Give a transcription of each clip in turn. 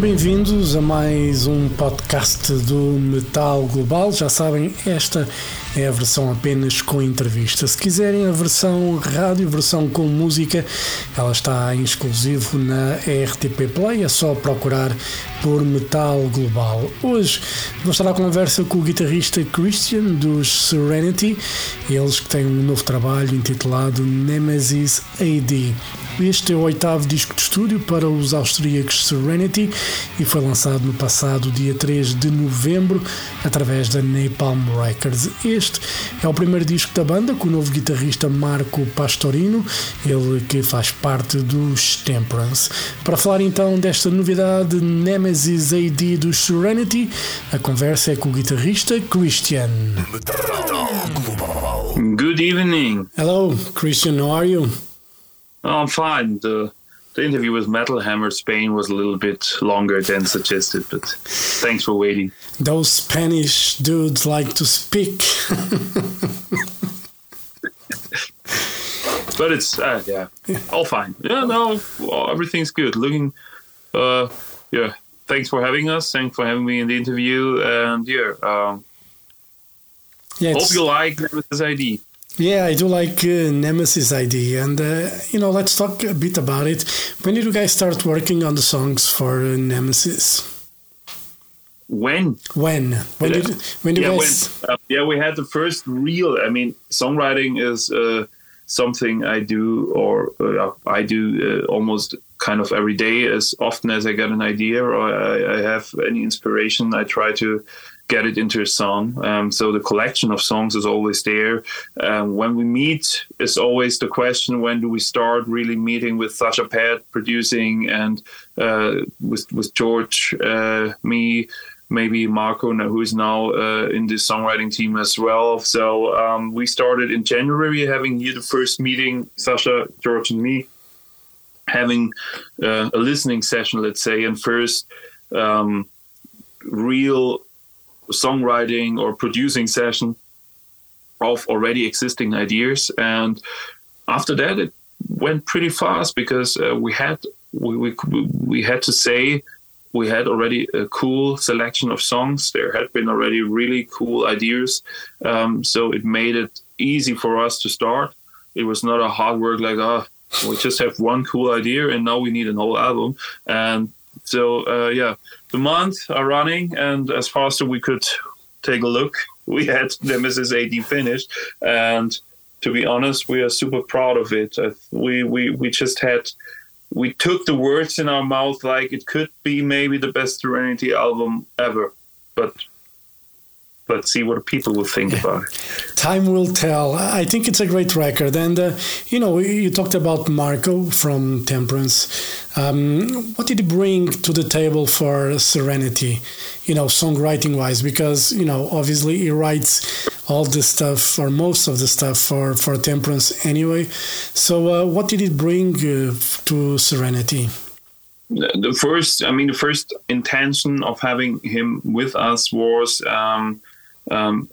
bem-vindos a mais um podcast do Metal Global. Já sabem, esta é a versão apenas com entrevista. Se quiserem a versão rádio, versão com música, ela está em exclusivo na RTP Play. É só procurar por Metal Global. Hoje vou estar à conversa com o guitarrista Christian dos Serenity, eles que têm um novo trabalho intitulado Nemesis AD. Este é o oitavo disco de estúdio para os austríacos Serenity e foi lançado no passado dia 3 de novembro através da Napalm Records. Este é o primeiro disco da banda com o novo guitarrista Marco Pastorino, ele que faz parte dos Temperance. Para falar então desta novidade Nemesis AD dos Serenity, a conversa é com o guitarrista Christian. Good evening. Hello, Christian, how are you? Oh, I'm fine. The the interview with Metal Hammer Spain was a little bit longer than suggested, but thanks for waiting. Those Spanish dudes like to speak. But it's uh, yeah, all fine. Yeah, no, everything's good. Looking, uh, yeah. Thanks for having us. Thanks for having me in the interview. And yeah, um, yeah, hope you like this ID. yeah, I do like uh, Nemesis AD, and uh, you know, let's talk a bit about it. When did you guys start working on the songs for uh, Nemesis? When When? When did when you yeah, guys? when, uh, yeah, we had the first real. I mean, songwriting is uh, something I do, or uh, I do uh, almost kind of every day. As often as I get an idea or I, I have any inspiration, I try to get it into a song. Um, so the collection of songs is always there. Um, when we meet, it's always the question: When do we start really meeting with Sascha Paeth producing and uh, with with George, uh, me maybe Marco, who is now uh, in the songwriting team as well. So um, we started in January having here the first meeting, Sascha, George, and me, having uh, a listening session, let's say, and first um, real songwriting or producing session of already existing ideas. And after that, it went pretty fast because uh, we had we, we we had to say we had already a cool selection of songs. There had been already really cool ideas, um, so it made it easy for us to start. It was not a hard work like oh we just have one cool idea and now we need an whole album. And so uh, yeah, the months are running, and as fast as we could take a look, we had Nemesis AD finished, and to be honest, we are super proud of it. Uh, we we we just had we took the words in our mouth like it could be maybe the best Serenity album ever, but let's see what people will think about it. Time will tell. I think it's a great record, and uh, you know, you talked about Marco from Temperance. Um, what did he bring to the table for Serenity? You know, songwriting wise, because you know, obviously he writes all the stuff or most of the stuff for for Temperance anyway. So, uh, what did it bring uh, to Serenity? the first i mean the first intention of having him with us was um, um,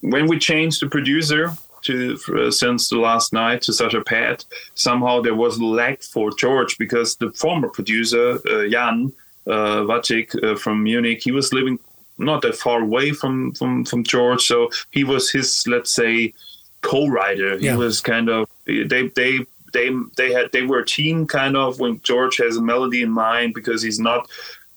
when we changed the producer to uh, since the Last Knight to Sascha Paeth, somehow there was a lack for George because the former producer uh, Jan uh, Vacik uh, from Munich, he was living not that far away from from from George, so he was his let's say co-writer. He Yeah. was kind of they they they they had they were a team kind of when George has a melody in mind because he's not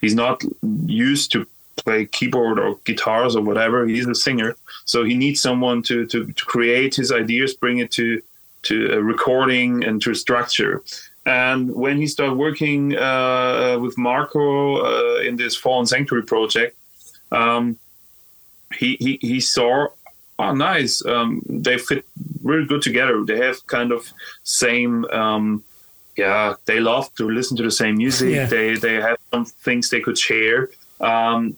he's not used to play keyboard or guitars or whatever. He's a singer, so he needs someone to to, to create his ideas, bring it to to a recording and to structure. And when he started working uh, with Marco uh, in this Fallen Sanctuary project, um, he, he he saw, oh, nice. Um, they fit really good together. They have kind of same. Um, yeah, they love to listen to the same music. Yeah. They they have some things they could share. Um,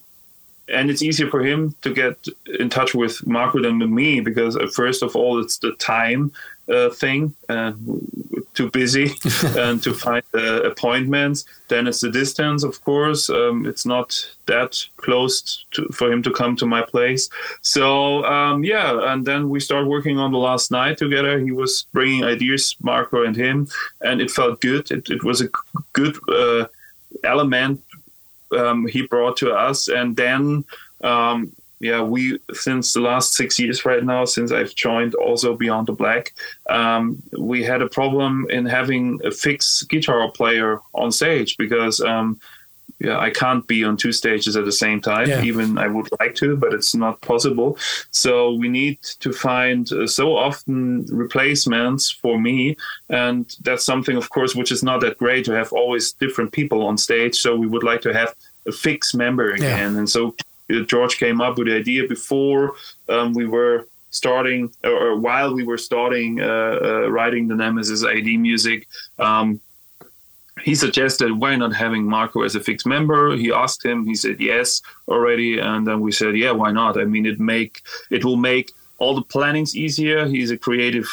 and it's easier for him to get in touch with Marco than with me because uh, first of all it's the time uh, thing. and too busy and to find uh, appointments. Then it's the distance, of course. Um, it's not that close to, for him to come to my place. So um, yeah, and then we start working on the Last Knight together. He was bringing ideas, Marco and him, and it felt good. It, it was a good uh, element um, he brought to us, and then um, yeah, we since the last six years right now, since I've joined also Beyond the Black, um, we had a problem in having a fixed guitar player on stage because um, yeah, I can't be on two stages at the same time. Yeah. Even I would like to, but it's not possible. So we need to find uh, so often replacements for me, and that's something, of course, which is not that great to have always different people on stage. So we would like to have a fixed member again, yeah. and so George came up with the idea before um, we were starting, or, or, while we were starting uh, uh, writing the Nemesis AD music. Um, he suggested why not having Marco as a fixed member. He asked him. He said yes already, and then we said yeah, why not? I mean, it make it will make all the plannings easier. He's a creative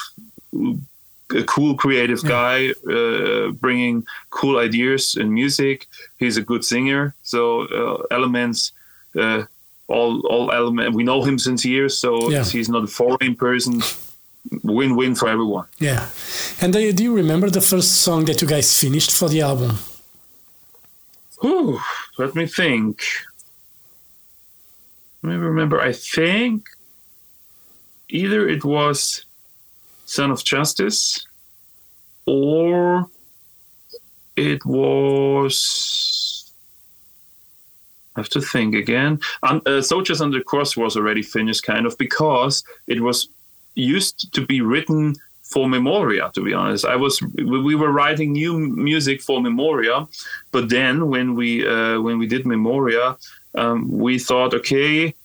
a cool creative guy uh, bringing cool ideas in music he's a good singer so uh, elements uh, all all element. We know him since years, so yeah. he's not a foreign person. Win win for everyone. Yeah, and uh, do you remember the first song that you guys finished for the album? Ooh, let me think. Let me remember. I think either it was "Sun of Justice" or it was have to think again. Um, uh, Soldiers on the Cross was already finished, kind of, because it was used to be written for Memoria. To be honest, I was we were writing new music for Memoria, but then when we uh, when we did Memoria, um, we thought, okay,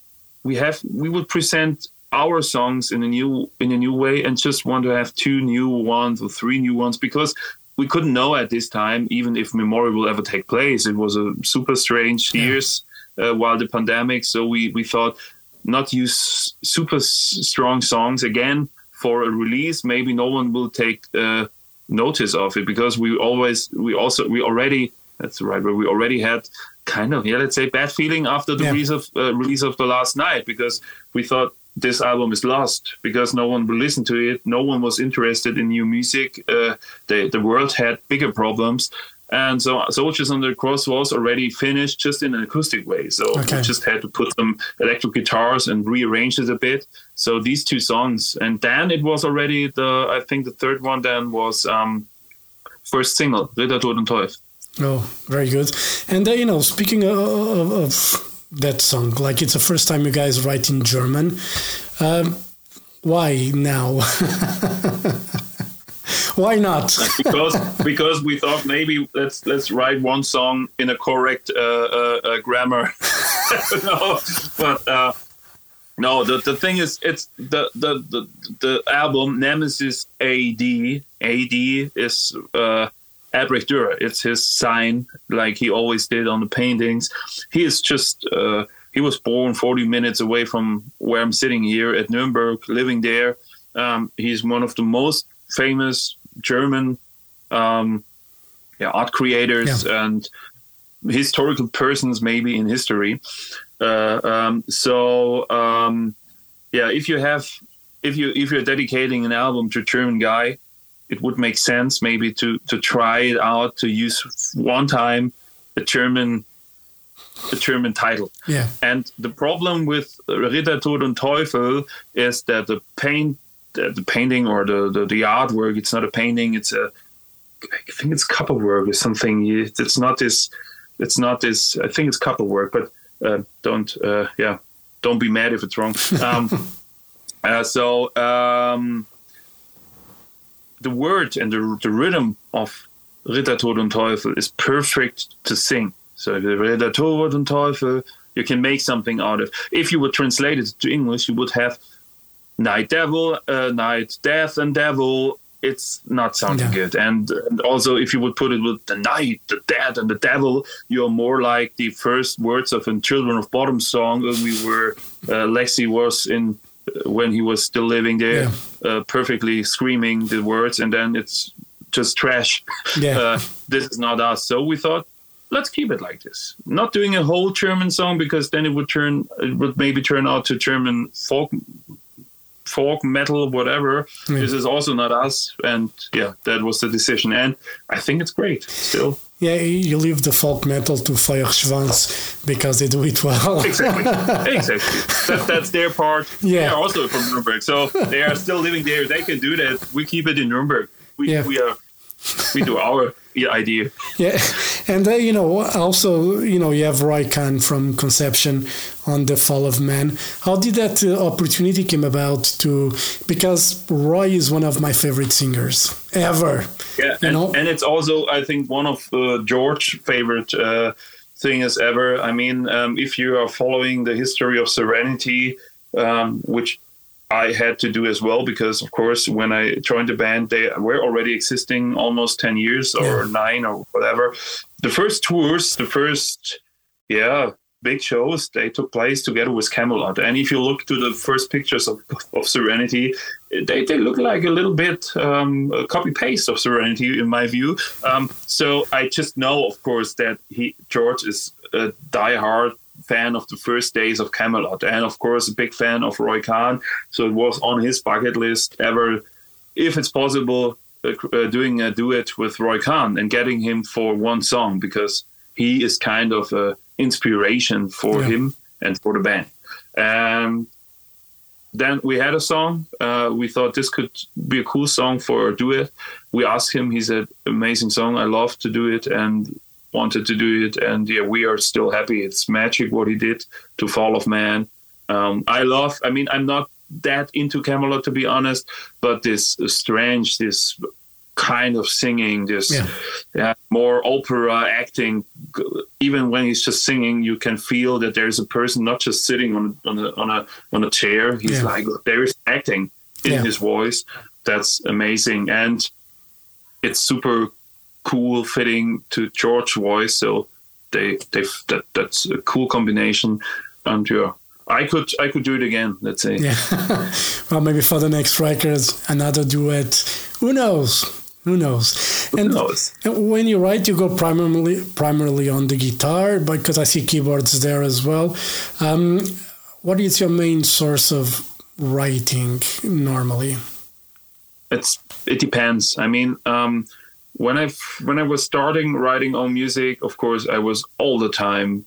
we have we would present our songs in a new in a new way and just want to have two new ones or three new ones because we couldn't know at this time even if Memoria will ever take place. It was a super strange yeah. years uh, while the pandemic, so we we thought not use super strong songs again for a release. Maybe no one will take uh, notice of it because we always we also we already that's right word we already had kind of yeah let's say bad feeling after the yeah. release of uh, release of the Last Knight because we thought this album is lost because no one will listen to it. No one was interested in new music. Uh, the the world had bigger problems, and so Soldiers on the Cross was already finished just in an acoustic way. So okay. we just had to put some electric guitars and rearrange it a bit. So these two songs, and then it was already the I think the third one then was um, first single Ritter Tod und Teufel. Oh, very good. And uh, you know, speaking of, of, of that song. Like it's the first time you guys write in German. Um, why now? why not? because because we thought maybe let's let's write one song in a correct uh, uh, uh, grammar. no, but uh, no. The, the thing is, it's the, the the the album Nemesis AD. AD is uh, Albrecht Dürer. It's his sign, like he always did on the paintings. He is just. Uh, he was born 40 minutes away from where I'm sitting here at Nuremberg, living there. Um, he's one of the most famous German um, yeah, art creators yeah. and historical persons, maybe in history. Uh, um, so um, yeah, if you have if you if you're dedicating an album to a German guy, it would make sense maybe to to try it out to use one time a German a German title. Yeah. And the problem with Ritter Tod und Teufel is that the paint the painting or the, the, the artwork it's not a painting it's a I think it's copper work or something it's not this it's not this I think it's copper work but uh, don't uh, yeah don't be mad if it's wrong um, uh, so um, the word and the, the rhythm of Ritter Tod und Teufel is perfect to sing. So Ritter Tod und Teufel, you can make something out of. If you would translate it to English, you would have Knight Devil, uh, Knight Death, and Devil. It's not sounding yeah. good. And, and also, if you would put it with the knight, the dead, and the devil, you're more like the first words of a Children of Bodom song. When we were uh, Lexi was in when he was still living there, yeah. uh, perfectly screaming the words, and then it's just trash. Yeah. Uh, this is not us. So we thought, let's keep it like this. Not doing a whole German song because then it would turn, it would maybe turn out to German folk, folk metal, whatever. Yeah. This is also not us. And yeah, that was the decision. And I think it's great still. Yeah, you leave the folk metal to Feuerschwanz because they do it well. Exactly. exactly. That, that's their part. Yeah. They are also from Nuremberg. So they are still living there. They can do that. We keep it in Nuremberg. We, Yeah. we are we do our idea. Yeah, and uh, you know, also, you know, you have Roy Khan from Conception on the Fall of Man. How did that uh, opportunity came about? To because Roy is one of my favorite singers ever. Yeah, You and, know? and it's also I think one of uh, George favorite uh, things ever. I mean, um, if you are following the history of Serenity, um, which I had to do as well, because of course when I joined the band, they were already existing almost ten years or Yeah. nine or whatever. The first tours, the first yeah big shows they took place together with Kamelot. And if you look to the first pictures of, of Serenity, they, they look like a little bit um, copy paste of Serenity in my view. Um, so I just know, of course, that he George is a diehard fan of the first days of Kamelot, and of course a big fan of Roy Khan. So it was on his bucket list ever, if it's possible, uh, uh, doing a duet with Roy Khan and getting him for one song because he is kind of a inspiration for Yeah. him and for the band. Um, then we had a song. Uh, we thought this could be a cool song for a duet. We asked him. He said, "Amazing song. I love to do it and wanted to do it." And yeah, we are still happy. It's magic what he did to Fall of Man. Um, I love. I mean, I'm not that into Kamelot to be honest, but this strange, this kind of singing, this Yeah. yeah, more opera acting. Even when he's just singing, you can feel that there's a person not just sitting on on a on a on a chair. He's Yeah. like there is acting in Yeah. his voice. That's amazing, and it's super cool fitting to George's voice. So they they that that's a cool combination. And yeah, I could I could do it again. Let's say. Yeah. well, maybe for the next records, another duet. Who knows? Who knows? And knows? and when you write, you go primarily primarily on the guitar because I see keyboards there as well. Um, what is your main source of writing normally? it's it depends. I mean, um, when I when I was starting writing own music, of course, I was all the time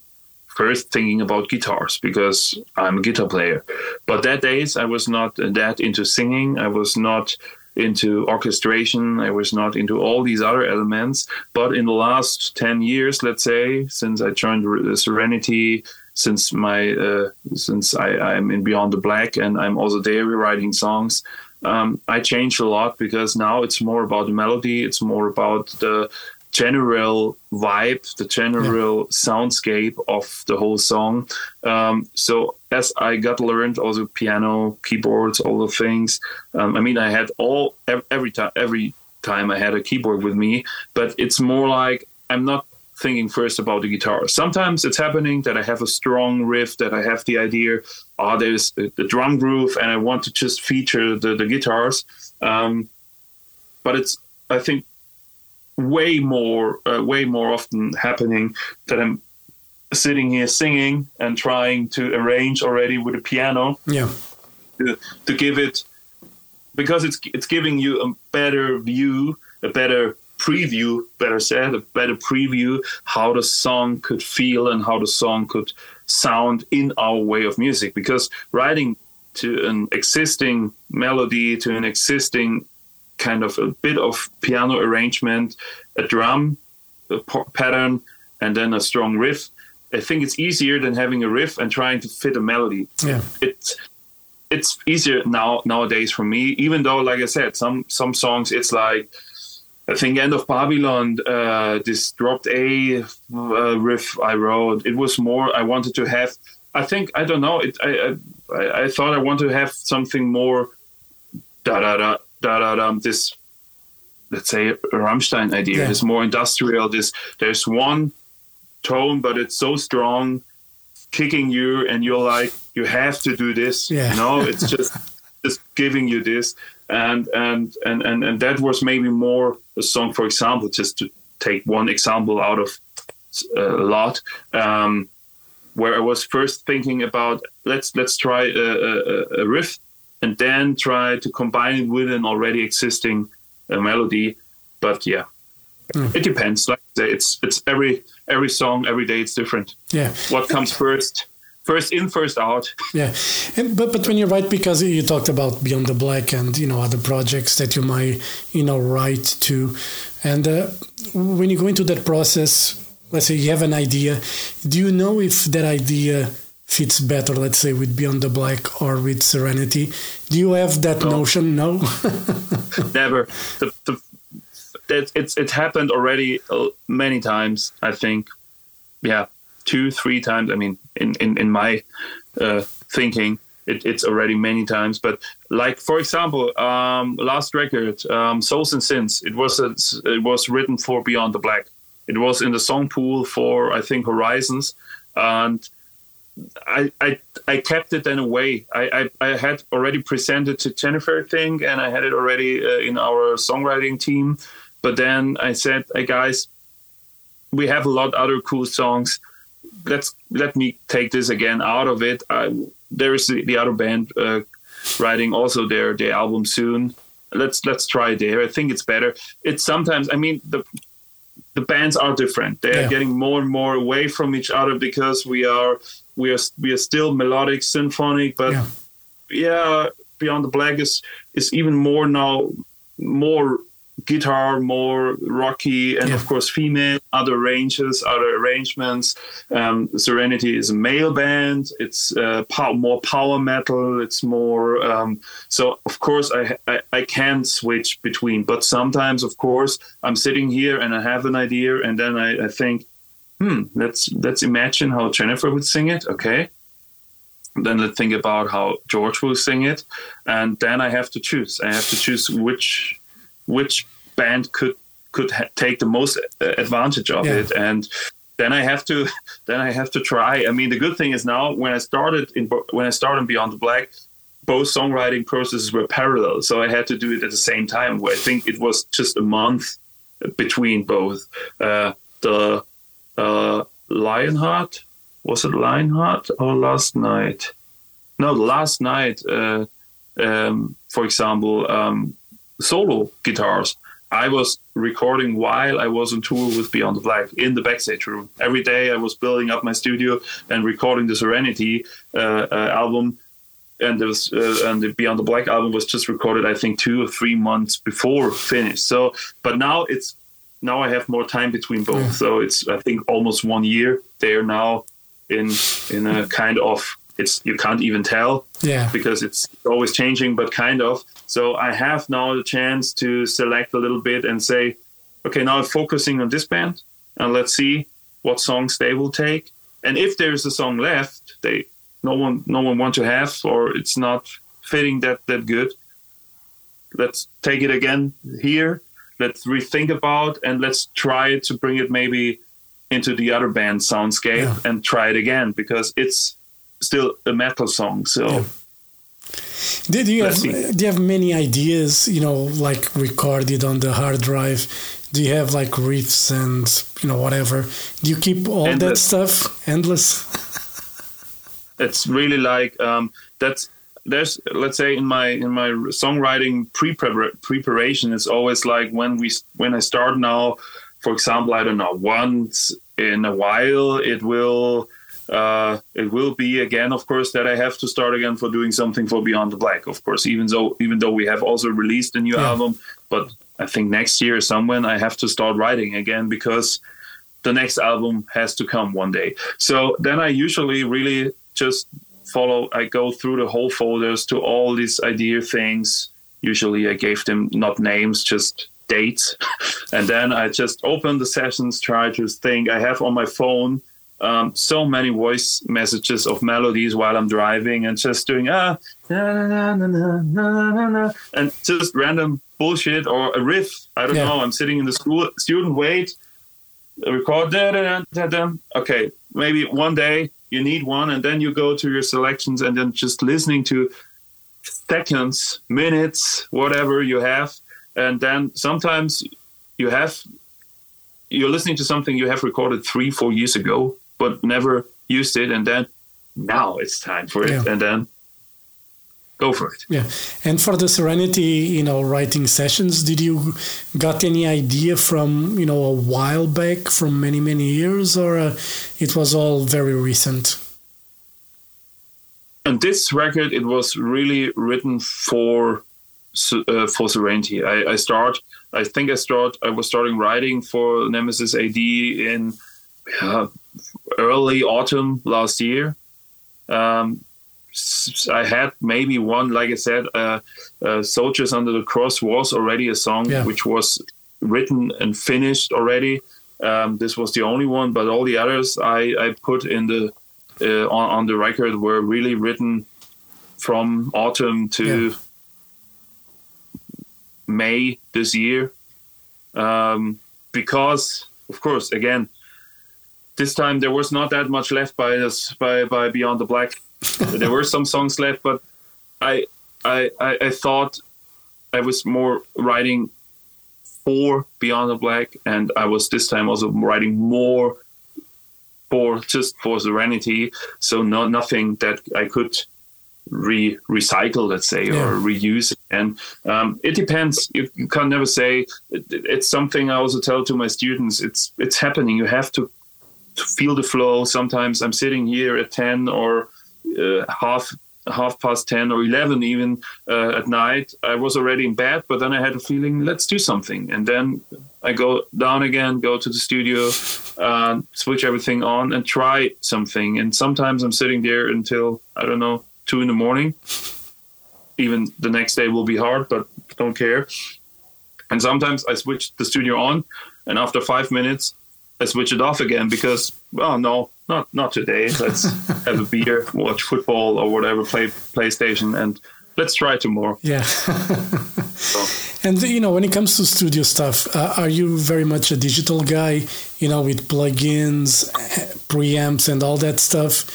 first thinking about guitars because I'm a guitar player. But that days I was not that into singing. I was not into orchestration. I was not into all these other elements. But in the last ten years, let's say, since I joined Serenity, since my uh, since I, I'm in Beyond the Black and I'm also there writing songs um, I changed a lot because now it's more about the melody. It's more about the general vibe, the general soundscape of the whole song. Um, so as I got learned also piano, keyboards, all the things. Um, I mean, I had all every time every time I had a keyboard with me, but it's more like I'm not thinking first about the guitar. Sometimes it's happening that I have a strong riff, that I have the idea, oh, there's the the drum groove, and I want to just feature the, the guitars. Um, but it's, I think, way more, uh, way more often happening that I'm sitting here singing and trying to arrange already with a piano Yeah. to, to give it because it's it's giving you a better view, a better preview, better said, a better preview how the song could feel and how the song could sound in our way of music. Because writing to an existing melody, to an existing kind of a bit of piano arrangement, a drum a pattern, and then a strong riff. I think it's easier than having a riff and trying to fit a melody Yeah. it's it's easier now nowadays for me even though like i said some some songs it's like i think end of babylon uh this dropped a uh, riff i wrote it was more i wanted to have i think i don't know it i i, I thought i want to have something more da da da da da da this let's say a rammstein idea Yeah. is more industrial this there's one tone but it's so strong kicking you and you're like you have to do this Yeah. you know it's just just giving you this and and and and, and that was maybe more a song for example just to take one example out of uh, a lot um, where i was first thinking about let's let's try a, a, a, riff and then try to combine it with an already existing uh, melody. But yeah mm. it depends. Like it's it's every every song every day it's different. Yeah. What comes first first in, first out. Yeah, and, but but when you write, because you talked about Beyond the Black and you know other projects that you might you know write to, and uh, when you go into that process, let's say you have an idea, do you know if that idea fits better, let's say, with Beyond the Black or with Serenity? Do you have that no. notion? No, never. The, the, it, it's it happened already uh, many times. I think, yeah, two, three times. I mean, in in, in my uh, thinking, it, it's already many times. But like for example, um, last record, um, Souls and Sins, it was a, it was written for Beyond the Black. It was in the song pool for I think Horizons, and I, I I kept it in a way. I, I, I had already presented to Jennifer thing, and I had it already uh, in our songwriting team. But then I said, "Hey guys, we have a lot other cool songs let's let me take this again out of it. I, there is the, the other band uh, writing also their their album soon. Let's let's try there. I think it's better. It's sometimes. I mean the the bands are different. They are yeah. getting more and more away from each other because we are we are we are still melodic, symphonic, but yeah, yeah Beyond the Black is is even more now more guitar more rocky and yeah. of course female. Other ranges other arrangements. Um, serenity is a male band. It's uh, pow- more power metal. It's more um, so of course I, I, I can switch between but sometimes of course i'm sitting here and i have an idea and then i, I think hmm let's let's imagine how jennifer would sing it. Okay. Then let's think about how george will sing it. And then i have to choose. I have to choose which which band could could ha- take the most uh, advantage of yeah. it and then I have to then I have to try. I mean, the good thing is now when I started in when I started Beyond the Black, both songwriting processes were parallel, so I had to do it at the same time. I think it was just a month between both. Uh, the uh, Lionheart was it Lionheart or Last Knight? No, Last Knight. Uh, um, for example, um, solo guitars I was recording while I was on tour with Beyond the Black in the backstage room. Every day I was building up my studio and recording the Serenity uh, uh, album. And there was, uh, and the Beyond the Black album was just recorded, I think, two or three months before finished. So, but now it's now I have more time between both. Yeah. So it's I think almost one year. They're now in in a kind of it's you can't even tell yeah. because it's always changing but kind of. So i have now the chance to select a little bit and say okay now i'm focusing on this band and let's see what songs they will take. And if there's a song left they no one no one want to have or it's not fitting that that good let's take it again here. Let's rethink about and let's try to bring it maybe into the other band soundscape yeah. and try it again because it's still a metal song. So. Yeah. Did you have do you have many ideas, you know, like recorded on the hard drive? Do you have like riffs and you know whatever? Do you keep all Endless. that stuff endless? it's really like um, that's there's let's say in my in my songwriting pre preparation it's always like when we when I start now, for example, I don't know once in a while it will uh, it will be again, of course, that I have to start again for doing something for Beyond the Black. Of course, even though even though we have also released a new yeah. album, but I think next year somewhere I have to start writing again because the next album has to come one day. So then I usually really just follow. I go through the whole folders to all these idea things. Usually I gave them not names, just dates, and then I just open the sessions, try to think. I have on my phone um, so many voice messages of melodies while I'm driving and just doing ah na, na, na, and just random bullshit or a riff. I don't yeah. know. I'm sitting in the school student wait, record da, da, da, da, Okay, maybe one day you need one, and then you go to your selections and then just listening to seconds, minutes, whatever you have, and then sometimes you have you're listening to something you have recorded three, four years ago, but never used it, and then now it's time for it, Yeah. and then go for it. Yeah, and for the Serenity, you know, writing sessions, did you got any idea from you know a while back, from many many years, or uh, it was all very recent? And this record, it was really written for uh, for Serenity. I, I start, I think I start, I was starting writing for Nemesis AD in uh, early autumn last year. Um, I had maybe one, like I said, uh, uh, "Soldiers Under the Cross" was already a song Yeah. which was written and finished already. Um, this was the only one, but all the others I, I put in the uh, on, on the record were really written from autumn to Yeah. May this year. Um, because, of course, again, this time there was not that much left by us by, by Beyond the Black. there were some songs left, but I, I I I thought I was more writing for Beyond the Black, and I was this time also writing more for just for Serenity. So not nothing that I could re recycle, let's say, Yeah. or reuse. And um, it depends. You, you can never say. It, it's something I also tell to my students. It's it's happening. You have to feel the flow. Sometimes I'm sitting here at ten or uh, half half past 10 or 11 even uh, at night. I was already in bed but then i had a feeling let's do something. And then i go down again go to the studio uh, switch everything on and try something. And sometimes i'm sitting there until i don't know two in the morning. Even the next day will be hard but don't care. And sometimes i switch the studio on and after five minutes i switch it off again because well no not not today let's have a beer watch football or whatever play playstation and let's try tomorrow Yeah. and you know, when it comes to studio stuff, uh, are you very much a digital guy? You know, with plugins, preamps, and all that stuff.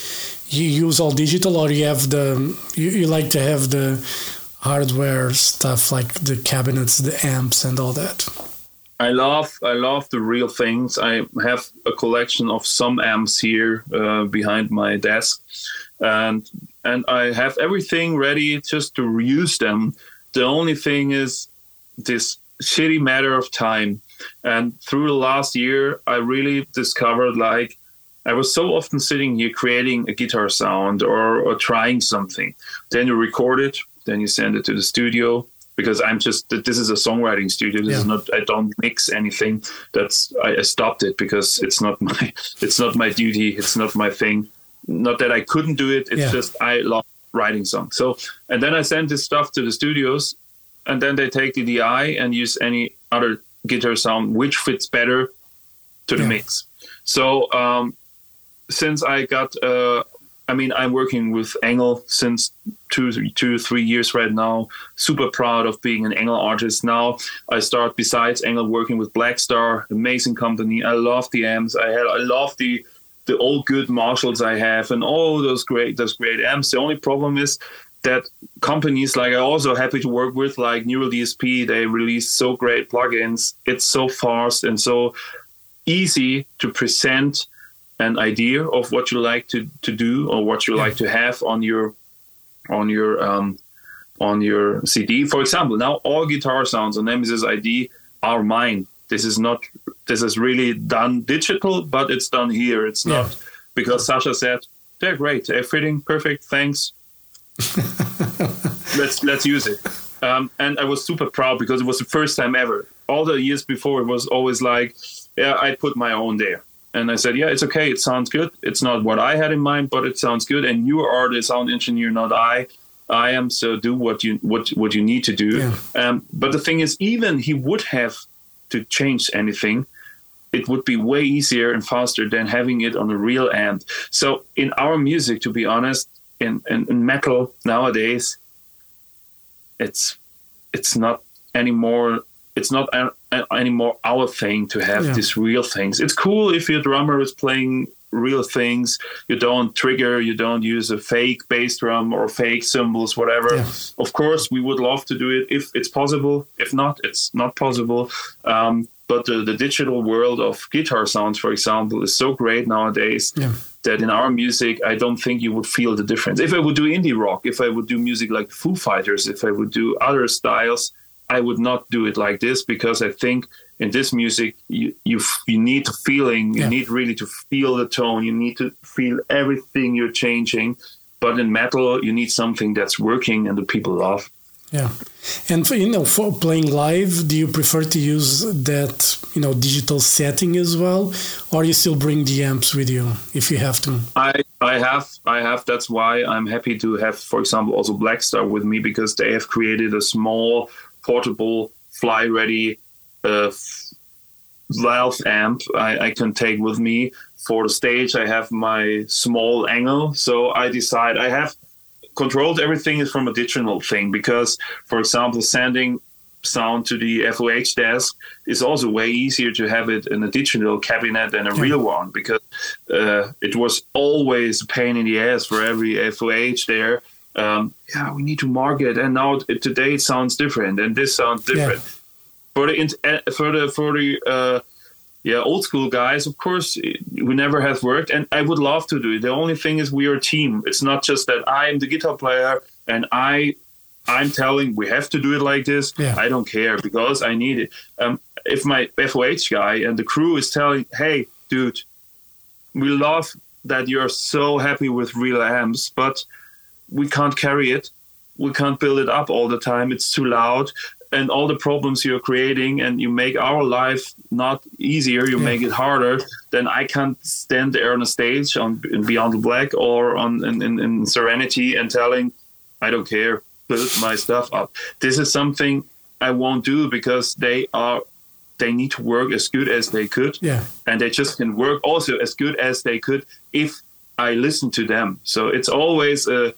You use all digital, or you have the you, you like to have the hardware stuff like the cabinets, the amps, and all that. I love I love the real things. I have a collection of some amps here uh, behind my desk, and and I have everything ready just to reuse them. The only thing is this shitty matter of time. And through the last year, I really discovered like I was so often sitting here creating a guitar sound or, or trying something. Then you record it, then you send it to the studio because I'm just this is a songwriting studio. This is not I don't mix anything. That's I, I stopped it because it's not my it's not my duty. It's not my thing. Not that I couldn't do it. It's Yeah. just I love writing songs. So and then I send this stuff to the studios, and then they take the DI and use any other guitar sound which fits better to the Yeah. mix. So um, since I got, uh, I mean, I'm working with ENGL since two, two, three years right now. Super proud of being an ENGL artist now. I start besides ENGL working with Blackstar, amazing company. I love the amps. I had, I love the the old good Marshalls I have and all those great those great amps. The only problem is that companies like I also happy to work with like Neural DSP. They release so great plugins. It's so fast and so easy to present an idea of what you like to, to do or what you like to have on your on your um, on your CD. For example, now all guitar sounds on Nemesis AD are mine. This is not this is really done digital, but it's done here. It's Yeah. not because Sascha said they're great, fitting perfect. Thanks. let's let's use it. Um, and I was super proud because it was the first time ever. All the years before, it was always like, yeah, I put my own there. And I said, yeah, it's okay. It sounds good. It's not what I had in mind, but it sounds good. And you are the sound engineer, not I. I am. So do what you what what you need to do. Yeah. Um, but the thing is, even he would have to change anything. It would be way easier and faster than having it on a real amp. So in our music, to be honest, in, in, in metal nowadays, it's it's not anymore it's not a, a- anymore our thing to have Yeah. these real things it's cool if your drummer is playing real things. You don't trigger. You don't use a fake bass drum or fake cymbals, whatever. Yeah. Of course, we would love to do it if it's possible. If not, it's not possible. Um, but the, the digital world of guitar sounds, for example, is so great nowadays Yeah. that in our music, I don't think you would feel the difference. If I would do indie rock, if I would do music like Foo Fighters, if I would do other styles, I would not do it like this because I think in this music you you, you need the feeling, you Yeah. need really to feel the tone, you need to feel everything you're changing. But in metal, you need something that's working and the people love. Yeah, and for, you know, for playing live, do you prefer to use that you know digital setting as well, or you still bring the amps with you if you have to? I I have I have that's why I'm happy to have for example also Blackstar with me because they have created a small portable fly ready uh, valve amp I, I can take with me. For the stage I have my small ENGL. So I decide I have controlled everything is from a digital thing because for example sending sound to the FOH desk is also way easier to have it in a digital cabinet than a real one because uh, it was always a pain in the ass for every FOH there. Um, yeah, we need to market, and now today it sounds different, and this sounds different. For the uh, for the for the uh, yeah old school guys, of course, we never have worked, and I would love to do it. The only thing is we are a team. It's not just that I am the guitar player and I I'm telling we have to do it like this. Yeah. I don't care because I need it. Um, if my FOH guy and the crew is telling, "Hey, dude, we love that you're so happy with real amps, but we can't carry it. We can't build it up all the time. It's too loud." And all the problems you're creating, and you make our life not easier, you Yeah. make it harder. Then I can't stand there on a stage on in Beyond the Black or on in, in, in Serenity and telling, I don't care, build my stuff up. This is something I won't do because they are they need to work as good as they could Yeah, and they just can work also as good as they could if I listen to them. So it's always a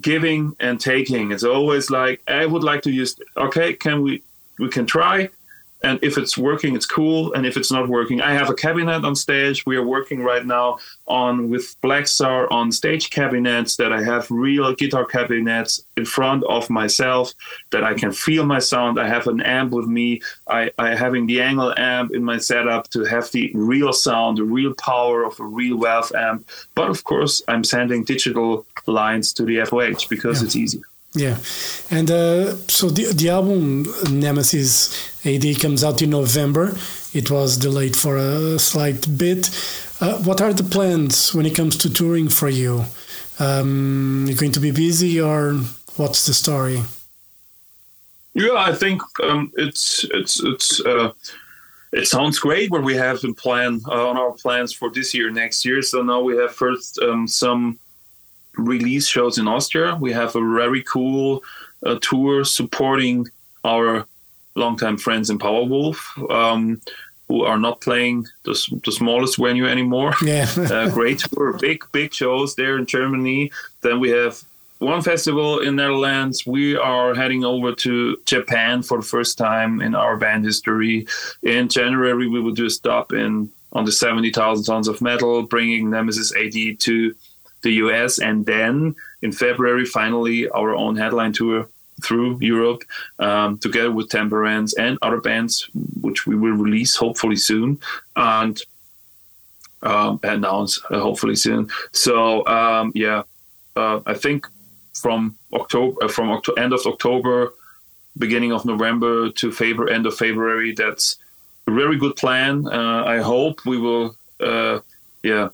giving and taking. It's always like I would like to use. Okay, can we? We can try, and if it's working, it's cool. And if it's not working, I have a cabinet on stage. We are working right now on with Blackstar on stage cabinets that I have real guitar cabinets in front of myself that I can feel my sound. I have an amp with me. I, I having the ENGL amp in my setup to have the real sound, the real power of a real valve amp. But of course, I'm sending digital lines to the FOH because Yeah. it's easy. Yeah. And uh, so the the album Nemesis AD comes out in November. It was delayed for a slight bit. Uh, what are the plans when it comes to touring for you? Um, you're going to be busy, or what's the story? Yeah, I think um, it's it's it's uh, it sounds great what we have in plan uh, on our plans for this year, next year. So now we have first um, some release shows in Austria. We have a very cool uh, tour supporting our longtime friends in Powerwolf, um, who are not playing the, the smallest venue anymore Yeah, uh, great tour, big big shows there in Germany. Then we have one festival in Netherlands. We are heading over to Japan for the first time in our band history. In January, we will do a stop in on the seventy thousand tons of metal, bringing Nemesis AD to the US, and then in February, finally our own headline tour through Europe, um, together with Temperance and other bands, which we will release hopefully soon. And um, announce uh, hopefully soon. So um, yeah, uh, I think from October, uh, from end of October, beginning of November to end of February. That's a very good plan. Uh, I hope we will, uh, yeah,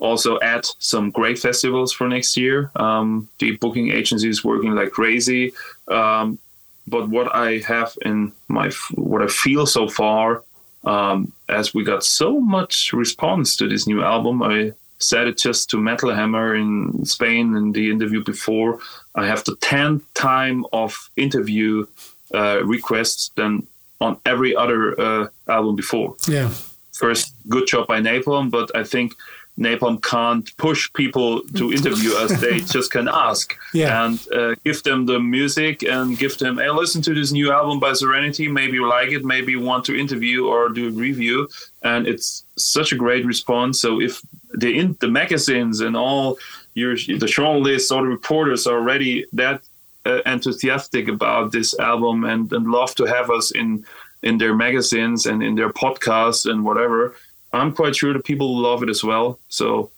also add some great festivals for next year. Um, the booking agency is working like crazy. Um, but what I have in my, what I feel so far, um, as we got so much response to this new album, I said it just to Metal Hammer in Spain in the interview before. I have the 10th time of interview uh, requests than on every other uh, album before yeah, first good job by Napalm, but I think Napalm can't push people to interview us. They just can ask Yeah. and uh, give them the music and give them, hey, listen to this new album by Serenity. Maybe you like it. Maybe you want to interview or do a review. And it's such a great response. So if the in, the magazines and all your the journalists or the reporters are already that uh, enthusiastic about this album and, and love to have us in in their magazines and in their podcasts and whatever, I'm quite sure the people love it as well. So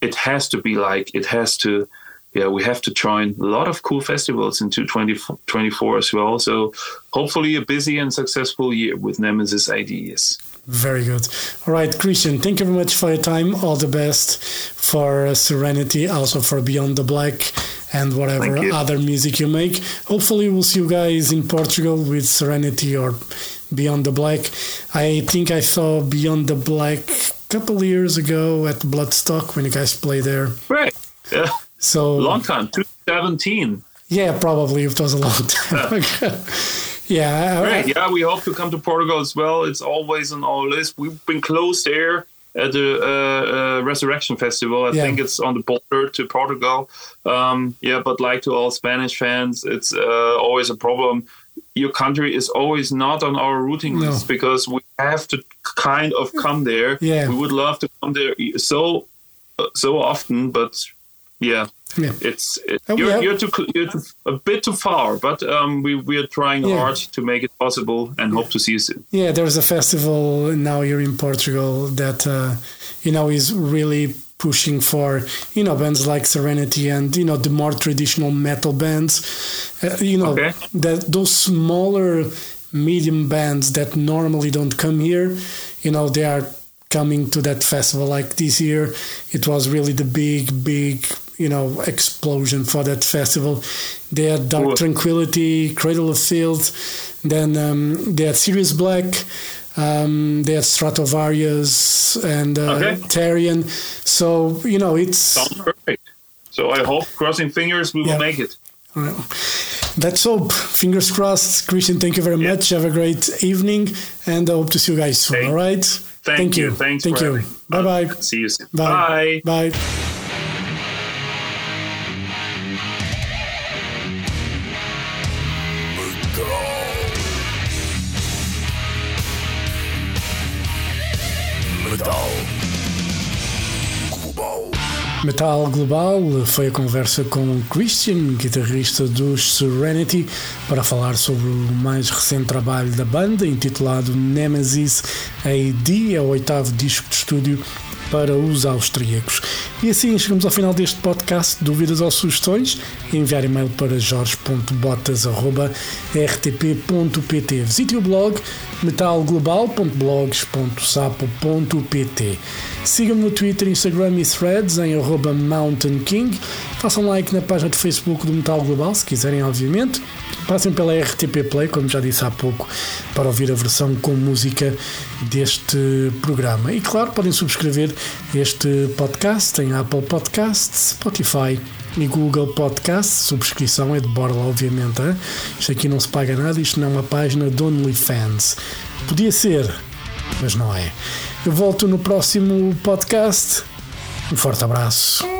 it has to be like it has to yeah we have to join a lot of cool festivals into 2024 as well so hopefully a busy and successful year with Nemesis AD Very good. All right, Christian, thank you very much for your time. All the best for uh, Serenity, also for Beyond the Black and whatever other music you make. Hopefully, we'll see you guys in Portugal with Serenity or Beyond the Black. I think I saw Beyond the Black a couple of years ago at Bloodstock when you guys played there. right yeah So long time 2017 yeah, probably it was a long time ago. Yeah, Great. Yeah, we hope to come to Portugal as well. It's always on our list. We've been close there at the uh, uh, Resurrection Festival. I Yeah. think it's on the border to Portugal. Um, yeah, but like to all Spanish fans, it's uh, always a problem. Your country is always not on our routing No. list because we have to kind of come there. Yeah. we would love to come there so uh, so often, but yeah, yeah. it's it, you're, have- you're, too, you're too, a bit too far, but um, we we are trying Yeah. hard to make it possible and hope to see you soon. Yeah, there's a festival now here in Portugal that uh, you know is really pushing for you know bands like Serenity and you know the more traditional metal bands. Uh, you know Okay. that those smaller medium bands that normally don't come here. You know they are coming to that festival like this year. It was really the big big you know explosion for that festival. They had Dark Cool. Tranquility, Cradle of Filth, then um, they had Serious Black, um, they had Stratovarius and uh, Okay. Therion. So you know it's Sounds perfect. So I hope, crossing fingers, we Yeah. will make it. let's hope. Fingers crossed. Christian, thank you very Yeah. much. Have a great evening, and I hope to see you guys soon. Thank- all right. Thank, you. Thanks Thank you. Bye bye. See you soon. Bye. Bye. Bye. Metal Global foi a conversa com Christian, guitarrista dos Serenity, para falar sobre o mais recente trabalho da banda, intitulado Nemesis AD, é o oitavo disco de estúdio para os austríacos. E assim chegamos ao final deste podcast. Dúvidas ou sugestões? Enviar e-mail para jorge.botas.rtp.pt. Visite o blog metalglobal.blogs.sapo.pt. Siga-me no Twitter, Instagram e Threads em Mountain King. Façam like na página de Facebook do Metal Global, se quiserem, obviamente. Passem pela RTP Play, como já disse há pouco, para ouvir a versão com música deste programa. E claro, podem subscrever este podcast em Apple Podcasts, Spotify e Google Podcasts. Subscrição é de borla, obviamente. hein? Isto aqui não se paga nada, isto não é uma página de OnlyFans. Podia ser, mas não é. Eu volto no próximo podcast. Um forte abraço.